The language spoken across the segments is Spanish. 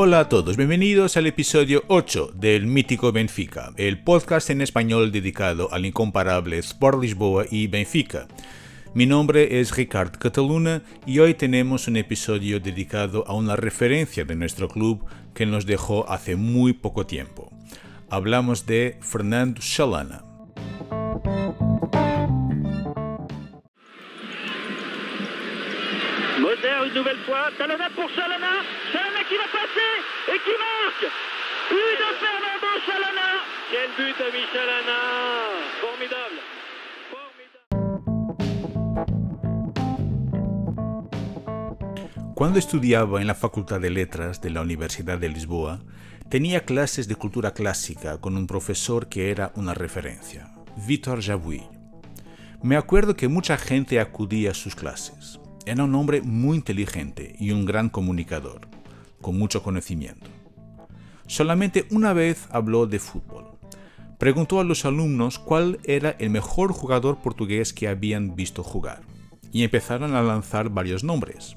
Hola a todos, bienvenidos al episodio 8 del Mítico Benfica, el podcast en español dedicado al incomparable Sport Lisboa y Benfica. Mi nombre es Ricard Cataluna y hoy tenemos un episodio dedicado a una referencia de nuestro club que nos dejó hace muy poco tiempo. Hablamos de Fernando Chalana. Une nouvelle fois, Talana pour Chalana, Chalana qui va passer et qui marque But de Fernando Chalana Quel but de Michalana Formidable Cuando estudiaba en la Facultad de Letras de la Universidad de Lisboa, tenía clases de cultura clásica con un profesor que era una referencia, Vítor Jabuí. Me acuerdo que mucha gente acudía a sus clases. Era un hombre muy inteligente y un gran comunicador, con mucho conocimiento. Solamente una vez habló de fútbol. Preguntó a los alumnos cuál era el mejor jugador portugués que habían visto jugar, y empezaron a lanzar varios nombres.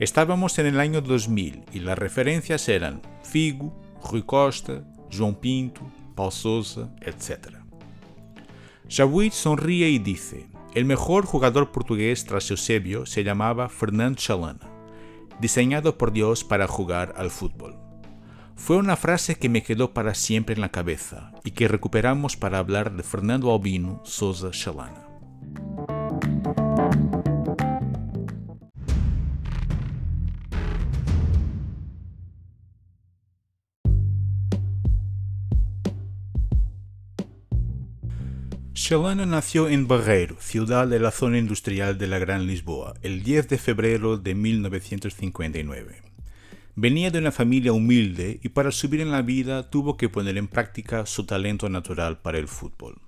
Estábamos en el año 2000 y las referencias eran Figo, Rui Costa, João Pinto, Paulo Sousa, etc. Jabuí sonríe y dice, el mejor jugador portugués tras Eusebio se llamaba Fernando Chalana, diseñado por Dios para jugar al fútbol. Fue una frase que me quedó para siempre en la cabeza y que recuperamos para hablar de Fernando Albino Sousa Chalana. Chalana nació en Barreiro, ciudad de la zona industrial de la Gran Lisboa, el 10 de febrero de 1959. Venía de una familia humilde y para subir en la vida tuvo que poner en práctica su talento natural para el fútbol.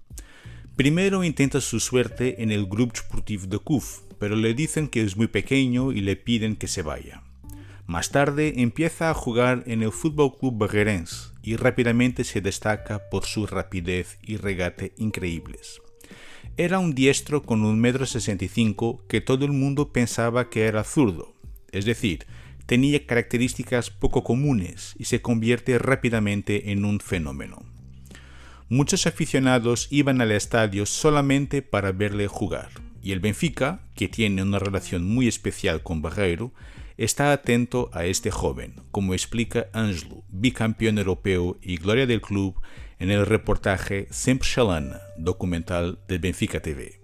Primero intenta su suerte en el Grupo Sportivo de Cuf, pero le dicen que es muy pequeño y le piden que se vaya. Más tarde empieza a jugar en el Fútbol Club Barreirense y rápidamente se destaca por su rapidez y regate increíbles. Era un diestro con un metro sesenta y cinco que todo el mundo pensaba que era zurdo, es decir, tenía características poco comunes y se convierte rápidamente en un fenómeno. Muchos aficionados iban al estadio solamente para verle jugar, y el Benfica, que tiene una relación muy especial con Barreiro, está atento a este joven, como explica Ângelo, bicampeón europeo y gloria del club, en el reportaje Sempre Chalana, documental de Benfica TV.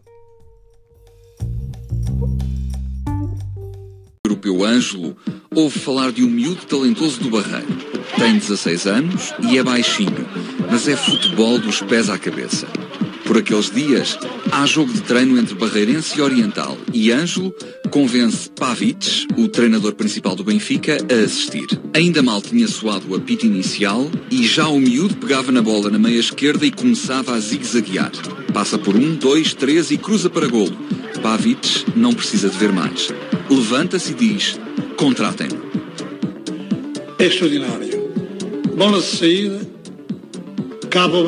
europeu Ângelo ouve falar de um miúdo talentoso do Barreiro. Tem 16 anos e é baixinho, mas é futebol dos pés à cabeça. Por aqueles dias, há jogo de treino entre Barreirense e Oriental e Ângelo convence Pavic, o treinador principal do Benfica, a assistir. Ainda mal tinha soado o apito inicial e já o miúdo pegava na bola na meia esquerda e começava a zigue-zaguear. Passa por um, dois, três e cruza para golo. Pavic não precisa de ver mais. Levanta-se e diz, contratem-me. É extraordinário. Bola de saída, cabo ao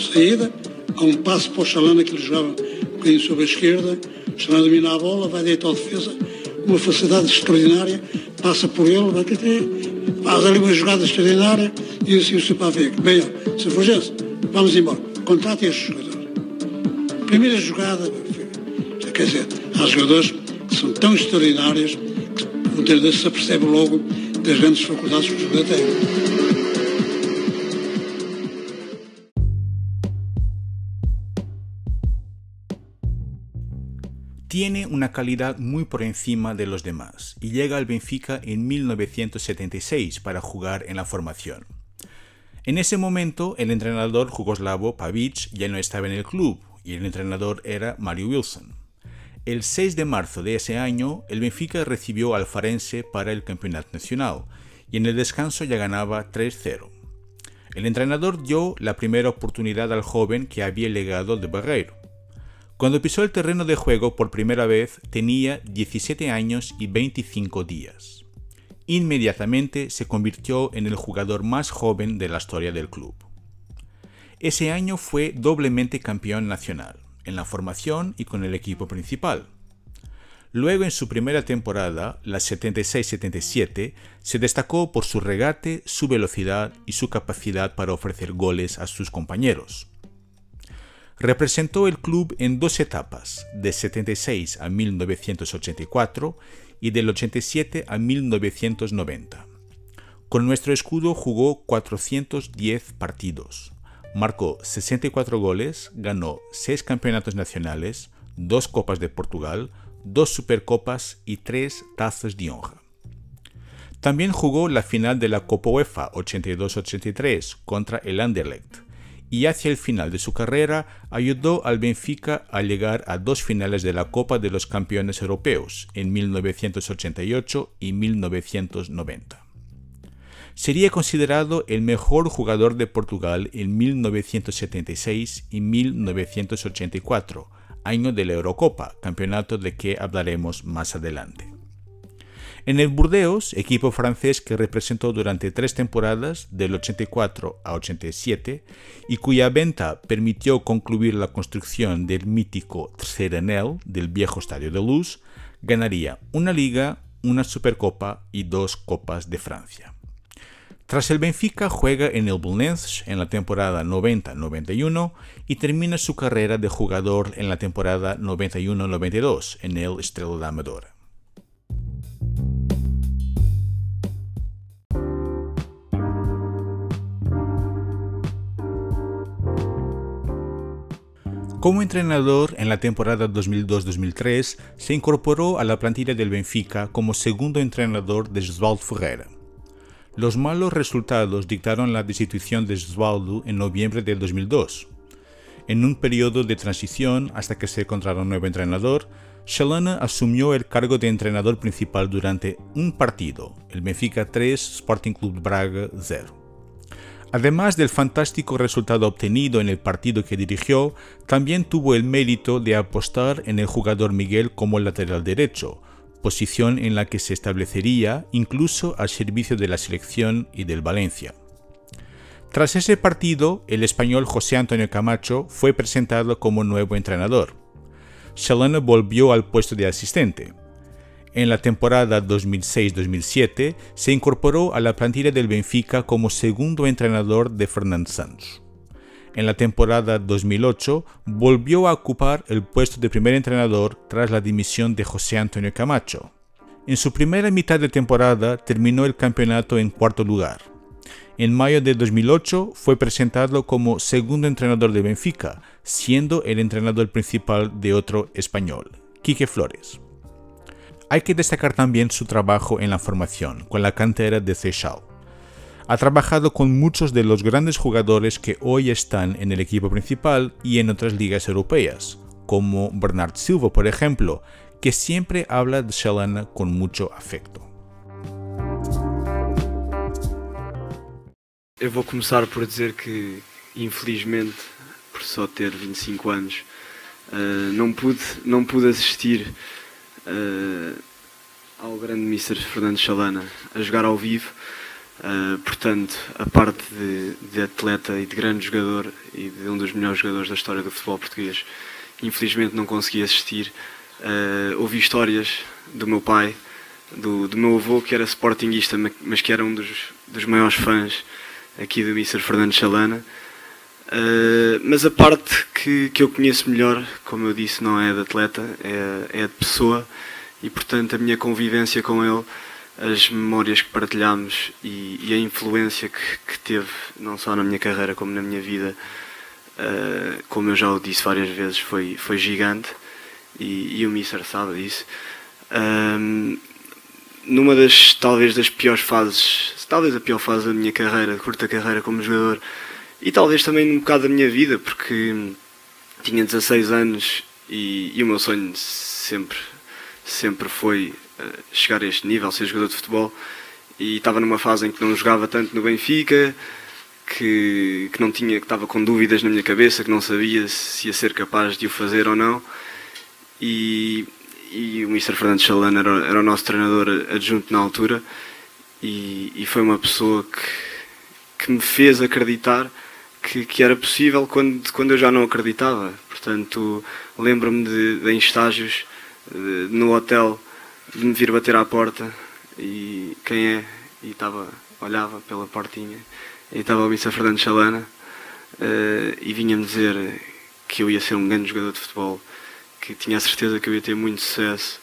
Saída, há um passo para o Chalana que ele jogava um bocadinho sobre a esquerda, o Chalana domina a bola, vai deitar ao defesa, uma facilidade extraordinária, passa por ele, vai ter, faz ali uma jogada extraordinária e assim o seu pavê, bem, se Fulgêncio, vamos embora, contrate este jogador. Primeira jogada, quer dizer, há jogadores que são tão extraordinários que muitas vezes se apercebe logo das grandes faculdades que o jogador tem. Tiene una calidad muy por encima de los demás y llega al Benfica en 1976 para jugar en la formación. En ese momento el entrenador jugoslavo Pavic ya no estaba en el club y el entrenador era Mario Wilson. El 6 de marzo de ese año el Benfica recibió al Farense para el campeonato nacional y en el descanso ya ganaba 3-0. El entrenador dio la primera oportunidad al joven que había llegado de Barreiro. Cuando pisó el terreno de juego por primera vez tenía 17 años y 25 días. inmediatamente se convirtió en el jugador más joven de la historia del club. Ese año fue doblemente campeón nacional, en la formación y con el equipo principal. Luego en su primera temporada, la 76-77, se destacó por su regate, su velocidad y su capacidad para ofrecer goles a sus compañeros. Representó el club en dos etapas, de 76 a 1984 y del 87 a 1990. Con nuestro escudo jugó 410 partidos, marcó 64 goles, ganó 6 campeonatos nacionales, 2 Copas de Portugal, 2 Supercopas y 3 Tazas de Honra. También jugó la final de la Copa UEFA 82-83 contra el Anderlecht y hacia el final de su carrera ayudó al Benfica a llegar a dos finales de la Copa de los Campeones Europeos en 1988 y 1990. Sería considerado el mejor jugador de Portugal en 1976 y 1984, año de la Eurocopa, campeonato de que hablaremos más adelante. En el Burdeos, equipo francés que representó durante tres temporadas, del 84 a 87, y cuya venta permitió concluir la construcción del mítico Serenel del viejo Estadio de Luz, ganaría una liga, una Supercopa y dos Copas de Francia. Tras el Benfica juega en el Belenenses en la temporada 90-91 y termina su carrera de jugador en la temporada 91-92 en el Estrela da Amadora. Como entrenador en la temporada 2002-2003, se incorporó a la plantilla del Benfica como segundo entrenador de Osvaldo Ferreira. Los malos resultados dictaron la destitución de Osvaldo en noviembre del 2002. En un periodo de transición hasta que se encontrara un nuevo entrenador, Shalana asumió el cargo de entrenador principal durante un partido, el Benfica 3 Sporting Club Braga 0. Además del fantástico resultado obtenido en el partido que dirigió, también tuvo el mérito de apostar en el jugador Miguel como lateral derecho, posición en la que se establecería incluso al servicio de la selección y del Valencia. Tras ese partido, el español José Antonio Camacho fue presentado como nuevo entrenador. Solano volvió al puesto de asistente. En la temporada 2006-2007 se incorporó a la plantilla del Benfica como segundo entrenador de Fernand Santos en la temporada 2008 volvió a ocupar el puesto de primer entrenador tras la dimisión de José Antonio Camacho. En su primera mitad de temporada terminó el campeonato en cuarto lugar. En mayo de 2008 fue presentado como segundo entrenador de Benfica, siendo el entrenador principal de otro español, Quique Flores. Hay que destacar también su trabajo en la formación con la cantera de Seixal. Ha trabajado con muchos de los grandes jugadores que hoy están en el equipo principal y en otras ligas europeas, como Bernard Silva, por ejemplo, que siempre habla de Shalana con mucho afecto. Eu vou começar por dizer que, infelizmente, por só ter 25 anos, uh, não, pude, não pude assistir uh, ao grande Mr. Fernando Chalana a jogar ao vivo. Uh, portanto, a parte de, de, atleta e de grande jogador e de um dos melhores jogadores da história do futebol português, infelizmente não consegui assistir. Uh, ouvi histórias do meu pai, do, do meu avô, que era sportinguista, mas que era um dos, dos maiores fãs aqui do Mr. Fernando Chalana. Uh, mas a parte que, que eu conheço melhor, como eu disse, não é de atleta, é, é de pessoa e, portanto, a minha convivência com ele as memórias que partilhámos e, e a influência que, que, teve, não só na minha carreira como na minha vida, uh, como eu já o disse várias vezes, foi, foi gigante e, e o Mister sabe disso. Um, numa das, talvez, das piores fases, talvez a pior fase da minha carreira, curta carreira como jogador, e talvez também um bocado da minha vida, porque tinha 16 anos e, e o meu sonho sempre, sempre foi chegar a este nível, ser jogador de futebol, e estava numa fase em que não jogava tanto no Benfica, que, que não tinha, que estava com dúvidas na minha cabeça, que não sabia se ia ser capaz de o fazer ou não. E, e o Mr. Fernando Chalana era, era o nosso treinador adjunto na altura e, e foi uma pessoa que, que me fez acreditar que, que, era possível quando, quando eu já não acreditava. Portanto, lembro-me de, de, em estágios de, no hotel de me vir bater à porta e quem é? E estava, olhava pela portinha e estava o Missa Fernando Chalana uh, e vinha-me dizer que eu ia ser um grande jogador de futebol, que tinha a certeza que eu ia ter muito sucesso,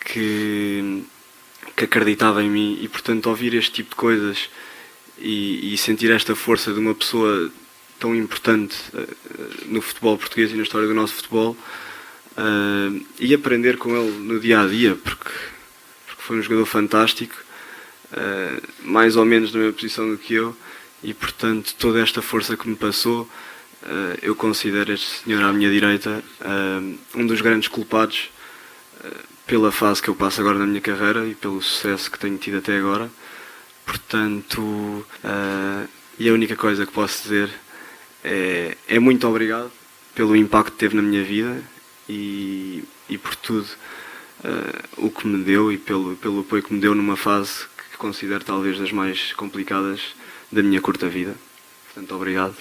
que, que acreditava em mim e portanto ouvir este tipo de coisas e, e sentir esta força de uma pessoa tão importante uh, no futebol português e na história do nosso futebol uh, e aprender com ele no dia a dia, porque, porque foi um jogador fantástico, uh, mais ou menos na mesma posição do que eu, e portanto toda esta força que me passou. eu considero este senhor à minha direita um dos grandes culpados pela fase que eu passo agora na minha carreira e pelo sucesso que tenho tido até agora. Portanto, uh, e a única coisa que posso dizer é, é muito obrigado pelo impacto que teve na minha vida e, e por tudo uh, o que me deu e pelo, pelo apoio que me deu numa fase que considero talvez das mais complicadas da minha curta vida. Portanto, obrigado.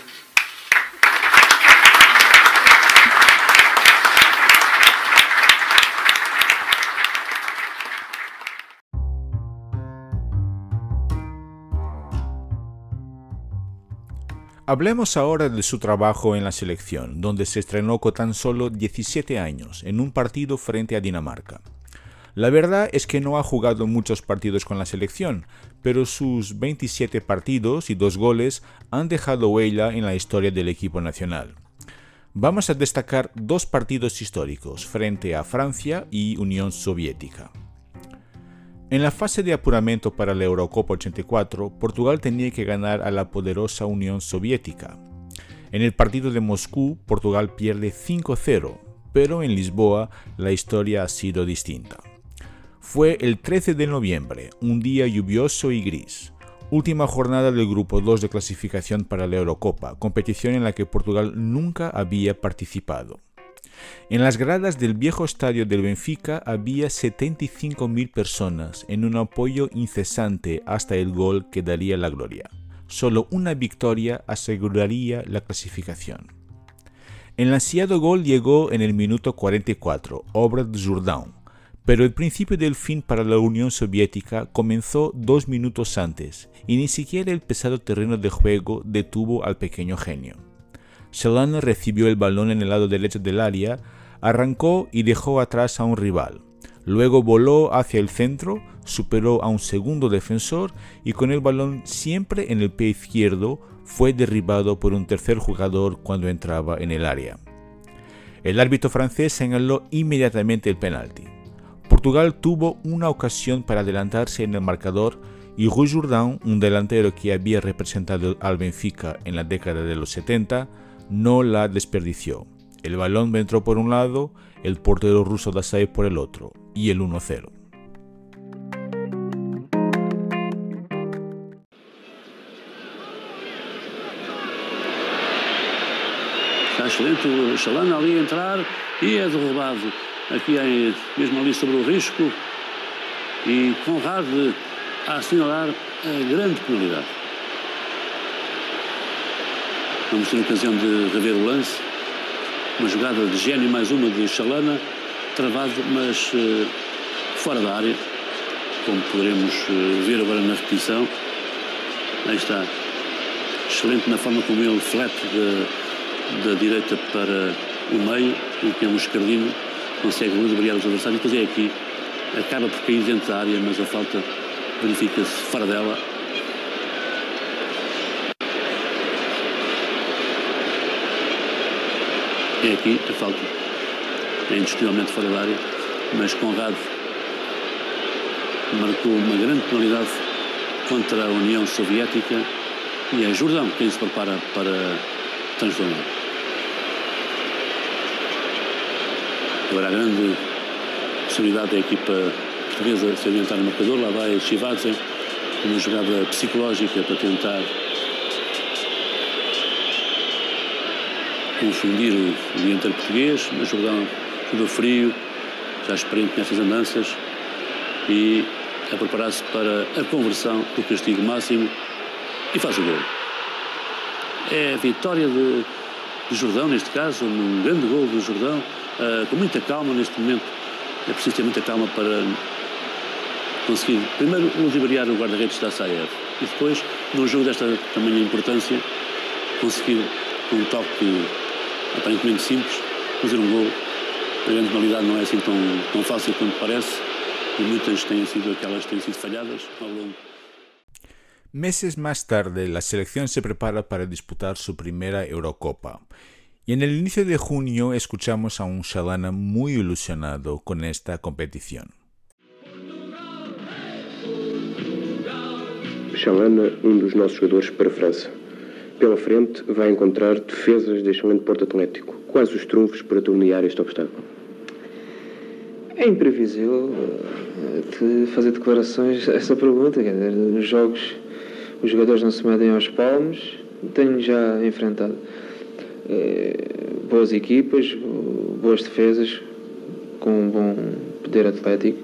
Hablemos ahora de su trabajo en la selección, donde se estrenó con tan solo 17 años, en un partido frente a Dinamarca. La verdad es que no ha jugado muchos partidos con la selección, pero sus 27 partidos y dos goles han dejado huella en la historia del equipo nacional. Vamos a destacar dos partidos históricos frente a Francia y Unión Soviética. En la fase de apuramento para la Eurocopa 84, Portugal tenía que ganar a la poderosa Unión Soviética. En el partido de Moscú, Portugal pierde 5-0, pero en Lisboa la historia ha sido distinta. Fue el 13 de noviembre, un día lluvioso y gris, última jornada del Grupo 2 de clasificación para la Eurocopa, competición en la que Portugal nunca había participado. En las gradas del viejo estadio del Benfica había 75.000 personas en un apoyo incesante hasta el gol que daría la gloria. Solo una victoria aseguraría la clasificación. El ansiado gol llegó en el minuto 44, obra de Jourdain, pero el principio del fin para la Unión Soviética comenzó dos minutos antes, y ni siquiera el pesado terreno de juego detuvo al pequeño genio. Solana recibió el balón en el lado derecho del área, arrancó y dejó atrás a un rival. Luego voló hacia el centro, superó a un segundo defensor y con el balón siempre en el pie izquierdo fue derribado por un tercer jugador cuando entraba en el área. El árbitro francés señaló inmediatamente el penalti. Portugal tuvo una ocasión para adelantarse en el marcador y Rui Jourdain, un delantero que había representado al Benfica en la década de los 70, no la desperdició. El balón entró por un lado, el portero ruso Dasai por el otro, y el 1-0. Está excelente o Chalana ali a entrar e é derrubado aqui mesmo ali sobre o risco e Conrad a assinalar a grande penalidade. Vamos ter a ocasião de rever o lance. Uma jogada de gênio, mais uma de Chalana, travado, mas uh, fora da área, como poderemos uh, ver agora na repetição. Aí está. Excelente na forma como ele flete da, direita para o meio, em que é um escardino, consegue os adversários. Depois é aqui, acaba por cair dentro da área, mas a falta verifica-se fora dela É aqui a falta. É indiscutivelmente fora da área, mas Conrado marcou uma grande penalidade contra a União Soviética e é Jordão quem se prepara para transformar. Agora a grande possibilidade da equipa portuguesa se adiantar no marcador, lá vai Chivadze, uma jogada psicológica para tentar confundir o dianteiro português, mas Jordão jogou frio, já experiente nessas andanças e a preparar-se para a conversão do castigo máximo e faz o gol. É a vitória de, de Jordão, neste caso, um grande gol do Jordão, uh, com muita calma neste momento. É preciso ter muita calma para conseguir, primeiro, ludibriar o guarda-redes da SAEF e depois, num jogo desta tamanha importância, conseguir, um toque aparentemente simples, fazer um gol. A grande penalidade não é assim tão, tão fácil quanto parece e muitas têm sido aquelas que têm sido falhadas ao longo. Meses más tarde, la selección se prepara para disputar su primera Eurocopa. Y en el inicio de junio escuchamos a un Shalana muy ilusionado con esta competición. Shalana, um dos nossos jogadores para a França. Pela frente, vai encontrar defesas de excelente porto atlético. Quais os trunfos para tornear este obstáculo? É imprevisível de fazer declarações a essa pergunta. Quer dizer, nos jogos, os jogadores não se medem aos palmos. Tenho já enfrentado é, boas equipas, boas defesas, com um bom poder atlético.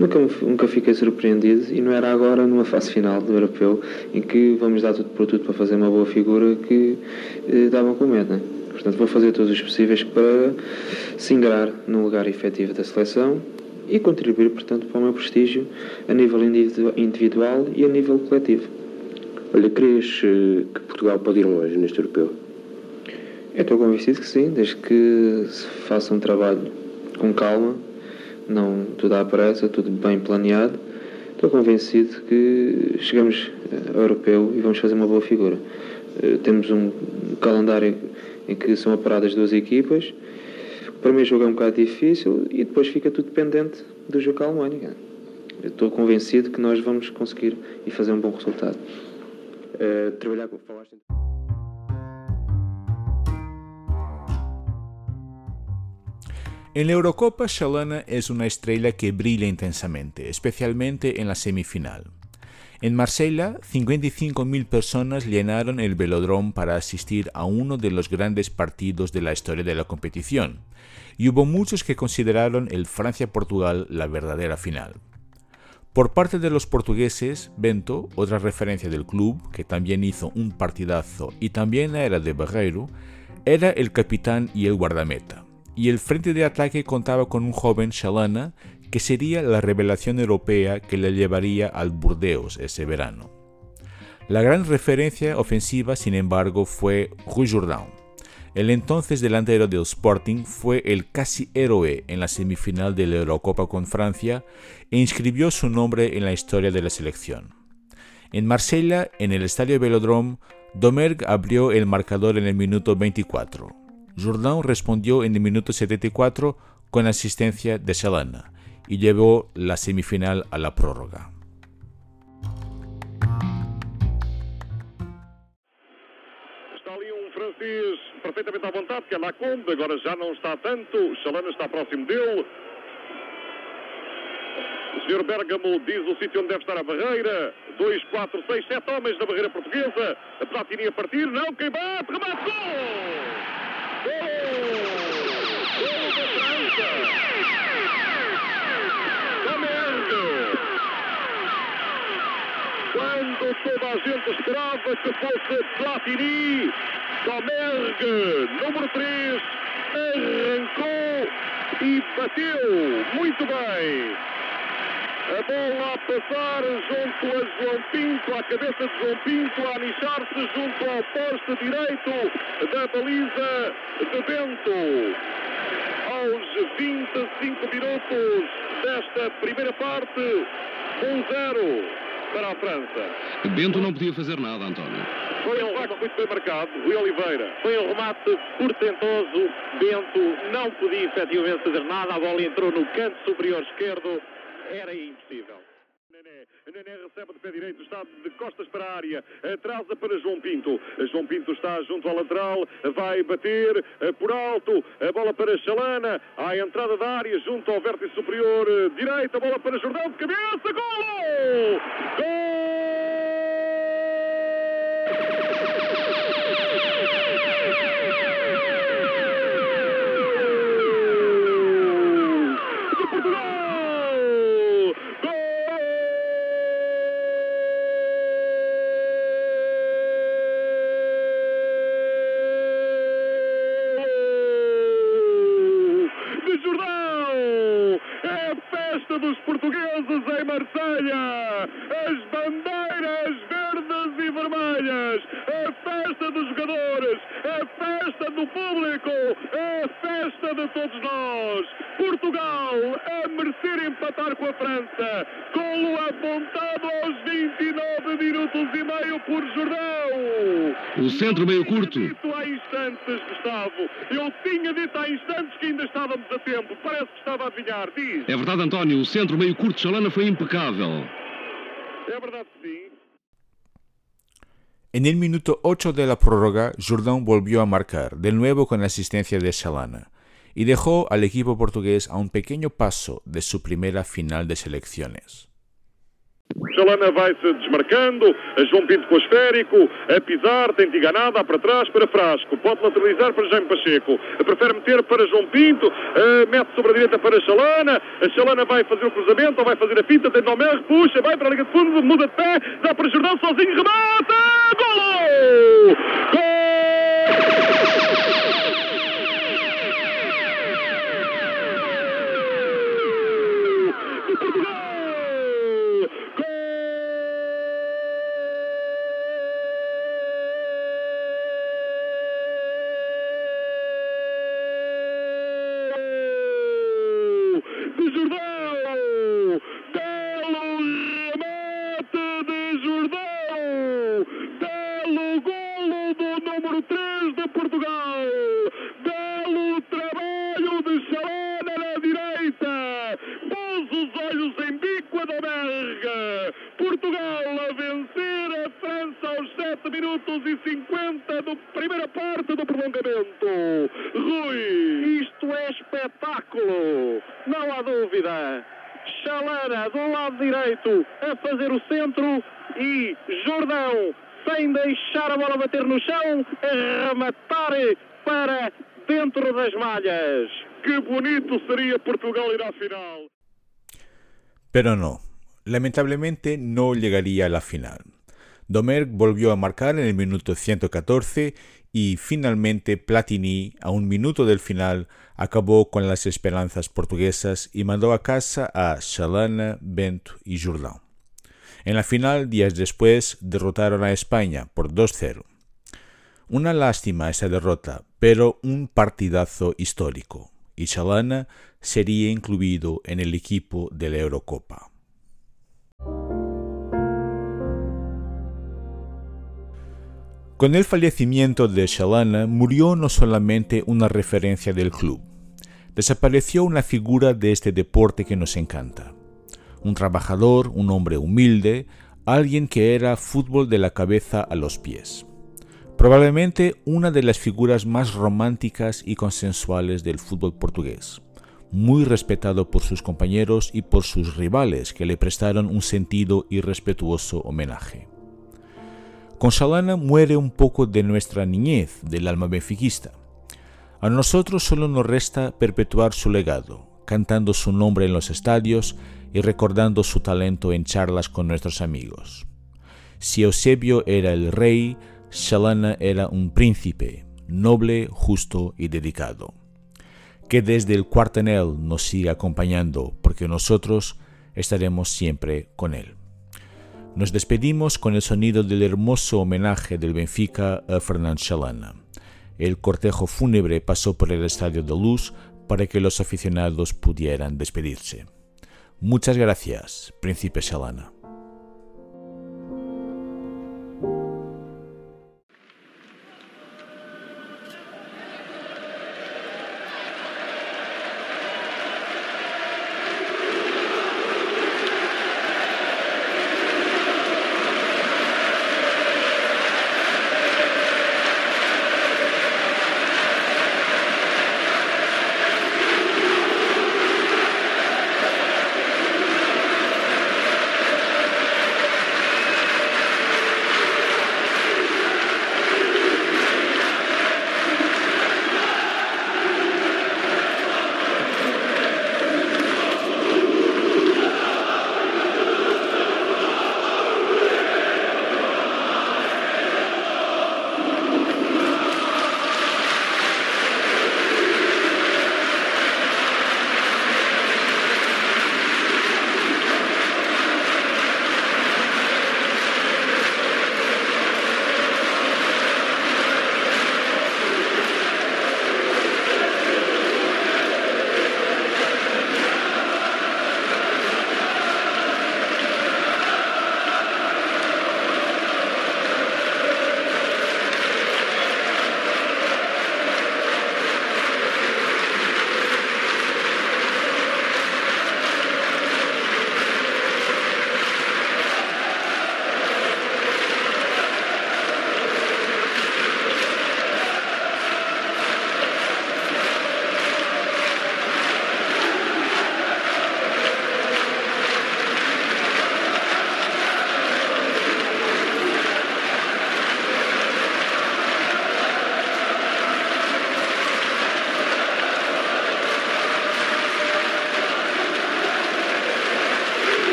Nunca, nunca fiquei surpreendido e não era agora numa fase final do europeu em que vamos dar tudo por tudo para fazer uma boa figura que eh, davam com medo. Né? Portanto, vou fazer todos os possíveis para se ingrar no lugar efetivo da seleção e contribuir, portanto, para o meu prestígio a nível individual e a nível coletivo. Olha, crês eh, que Portugal pode ir longe neste europeu? Eu estou convencido que sim, desde que se faça um trabalho com calma, não tudo à pressa, tudo bem planeado. Estou convencido que chegamos eh, ao europeu e vamos fazer uma boa figura. Eh, temos um calendário em que são aparadas duas equipas. Para mim, o jogo é um bocado difícil e depois fica tudo dependente do jogo com a Alemanha. Estou convencido que nós vamos conseguir e fazer um bom resultado. Uh, trabalhar com. En la Eurocopa, Shalana es una estrella que brilla intensamente, especialmente en la semifinal. En Marsella, 55.000 personas llenaron el velodrome para asistir a uno de los grandes partidos de la historia de la competición, y hubo muchos que consideraron el Francia-Portugal la verdadera final. Por parte de los portugueses, Bento, otra referencia del club, que también hizo un partidazo y también era de Barreiro, era el capitán y el guardameta y el frente de ataque contaba con un joven Shalana que sería la revelación europea que le llevaría al Burdeos ese verano. La gran referencia ofensiva, sin embargo, fue Rui Jourdain. El entonces delantero del Sporting fue el casi héroe en la semifinal de la Eurocopa con Francia e inscribió su nombre en la historia de la selección. En Marsella, en el estadio Velodrome, Domergue abrió el marcador en el minuto 24. Jourdain respondió en el minuto 74 con asistencia de Selena y llevó la semifinal a la prórroga. Perfeitamente à vontade, que é Lacombe, agora já não está tanto, Chalana está próximo dele. O Sr. Bergamo diz o sítio onde deve estar a barreira. 2, 4, 6, 7 homens na barreira portuguesa. A Platini a partir. Não, quem bate? A gente esperava que fosse Platini, Domergue, número 3, arrancou e bateu muito bem. A bola a passar junto a João Pinto, à cabeça de João Pinto, a anixar-se junto ao poste direito da baliza de Bento. Aos 25 minutos desta primeira parte, 1-0 para a França. Bento não podia fazer nada, António. Foi um remate muito bem marcado, Rui Oliveira. Foi um remate portentoso. Bento não podia efetivamente fazer nada. A bola entrou no canto superior esquerdo era impossível. Nené recebe de pé direito, está de costas para a área, atrasa para João Pinto. João Pinto está junto ao lateral, vai bater eh, por alto, a bola para Chalana, à entrada da área, junto ao vértice superior eh, direito, a bola para Jordão de cabeça, gol! Gol! Público, a festa de todos nós. Portugal a merecer empatar com a França, golo apontado aos 29 minutos e meio por Jordão. O centro meio curto. Dito há instantes, Gustavo. Eu tinha dito há instantes que ainda estávamos a tempo. Parece que estava a adivinhar. Diz. É verdade, António, o centro meio curto de Chalana foi impecável. É verdade que sim. En el minuto 8 de la prórroga, Jourdan volvió a marcar, de nuevo con la asistencia de Chalana, y dejó al equipo portugués a un pequeño paso de su primera final de selecciones. Chalana vai-se desmarcando, João Pinto com o esférico, a pisar, tenta enganada, para trás, para Frasco, pode lateralizar para Jaime Pacheco, prefere meter para João Pinto, eh, mete sobre a direita para Chalana, a Chalana vai fazer o cruzamento, ou vai fazer a fita, tem Domer, puxa, vai para a linha de fundo, muda de pé, dá para Jordão sozinho, remata, golo! Gol! Espetáculo! Não há dúvida! Chalana do lado direito a fazer o centro e Jordão sem deixar a bola bater no chão a rematar para dentro das malhas. Que bonito seria Portugal ir à final. Pero no, lamentablemente no llegaría a la final. Domergue volvió a marcar en el minuto 114 y finalmente Platini, a un minuto del final, acabó con las esperanzas portuguesas y mandó a casa a Chalana, Bento y Jourdan. En la final, días después, derrotaron a España por 2-0. Una lástima esa derrota, pero un partidazo histórico, y Chalana sería incluido en el equipo de la Eurocopa. Con el fallecimiento de Chalana murió no solamente una referencia del club, desapareció una figura de este deporte que nos encanta. Un trabajador, un hombre humilde, alguien que era fútbol de la cabeza a los pies. Probablemente una de las figuras más románticas y consensuales del fútbol portugués, muy respetado por sus compañeros y por sus rivales que le prestaron un sentido y respetuoso homenaje. Con Chalana muere un poco de nuestra niñez, del alma benfiquista. A nosotros solo nos resta perpetuar su legado, cantando su nombre en los estadios y recordando su talento en charlas con nuestros amigos. Si Eusebio era el rey, Chalana era un príncipe, noble, justo y dedicado. Que desde el cuartel nos siga acompañando, porque nosotros estaremos siempre con él. Nos despedimos con el sonido del hermoso homenaje del Benfica a Fernand Chalana. El cortejo fúnebre pasó por el Estadio de Luz para que los aficionados pudieran despedirse. Muchas gracias, Príncipe Chalana.